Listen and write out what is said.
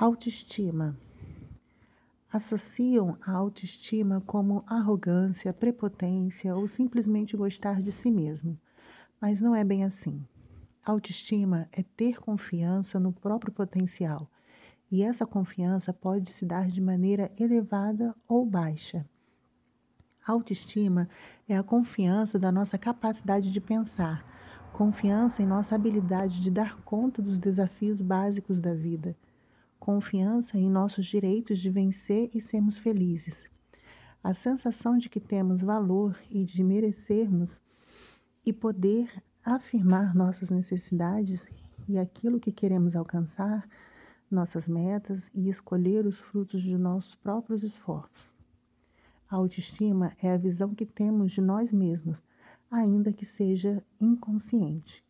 Autoestima. Associam a autoestima como arrogância, prepotência ou simplesmente gostar de si mesmo. Mas não é bem assim. Autoestima é ter confiança no próprio potencial, e essa confiança pode se dar de maneira elevada ou baixa. Autoestima é a confiança da nossa capacidade de pensar, confiança em nossa habilidade de dar conta dos desafios básicos da vida, confiança em nossos direitos de vencer e sermos felizes. A sensação de que temos valor e de merecermos e poder afirmar nossas necessidades e aquilo que queremos alcançar, nossas metas e escolher os frutos de nossos próprios esforços. A autoestima é a visão que temos de nós mesmos, ainda que seja inconsciente.